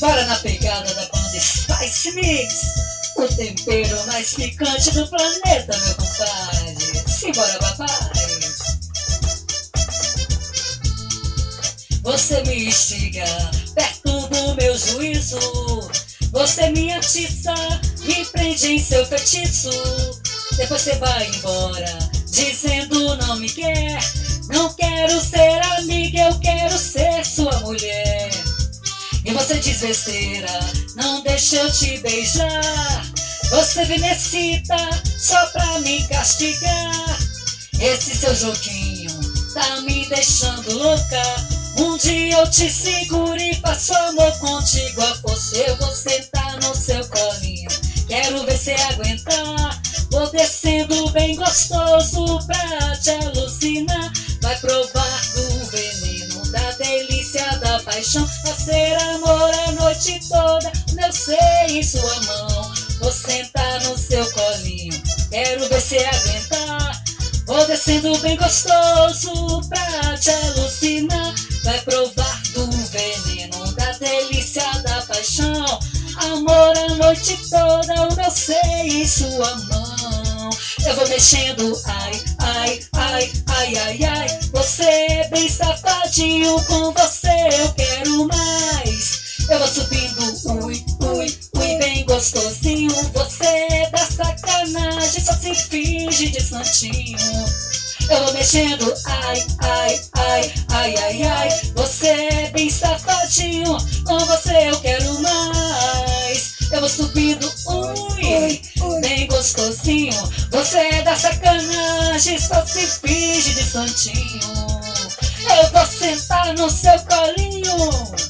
Bora na pegada da banda Spice Mix. O tempero mais picante do planeta, meu compadre. Simbora, papai. Você me instiga, perto do meu juízo. Você me atiça, me prende em seu feitiço. Depois você vai embora, dizendo não me quer. Não quero E você diz besteira, não deixa eu te beijar. Você me necessita só pra me castigar. Esse seu joguinho tá me deixando louca. Um dia eu te seguro e faço amor contigo a você. Eu vou sentar no seu colinho. Quero ver você aguentar. Vou descendo bem gostoso pra te alucinar. Vai provar paixão. Fazer amor a noite toda, meu ser em sua mão. Vou sentar no seu colinho. Quero ver você aguentar. Vou descendo bem gostoso pra te alucinar. Vai provar do veneno, da delícia, da paixão. Amor a noite toda, o meu ser em sua mão. Eu vou mexendo, ai, ai, ai, ai, ai, ai. Você é bem safadinho, com você eu quero mais. Eu vou subindo, ui, ui, ui, bem gostosinho. Você é da sacanagem, só se finge de santinho. Eu vou mexendo, ai, ai, ai, ai, ai, ai. Você é bem safadinho, com você eu quero mais. Eu vou subindo, ui, bem gostosinho. Você é da sacanagem, só se finge de santinho. No seu colinho.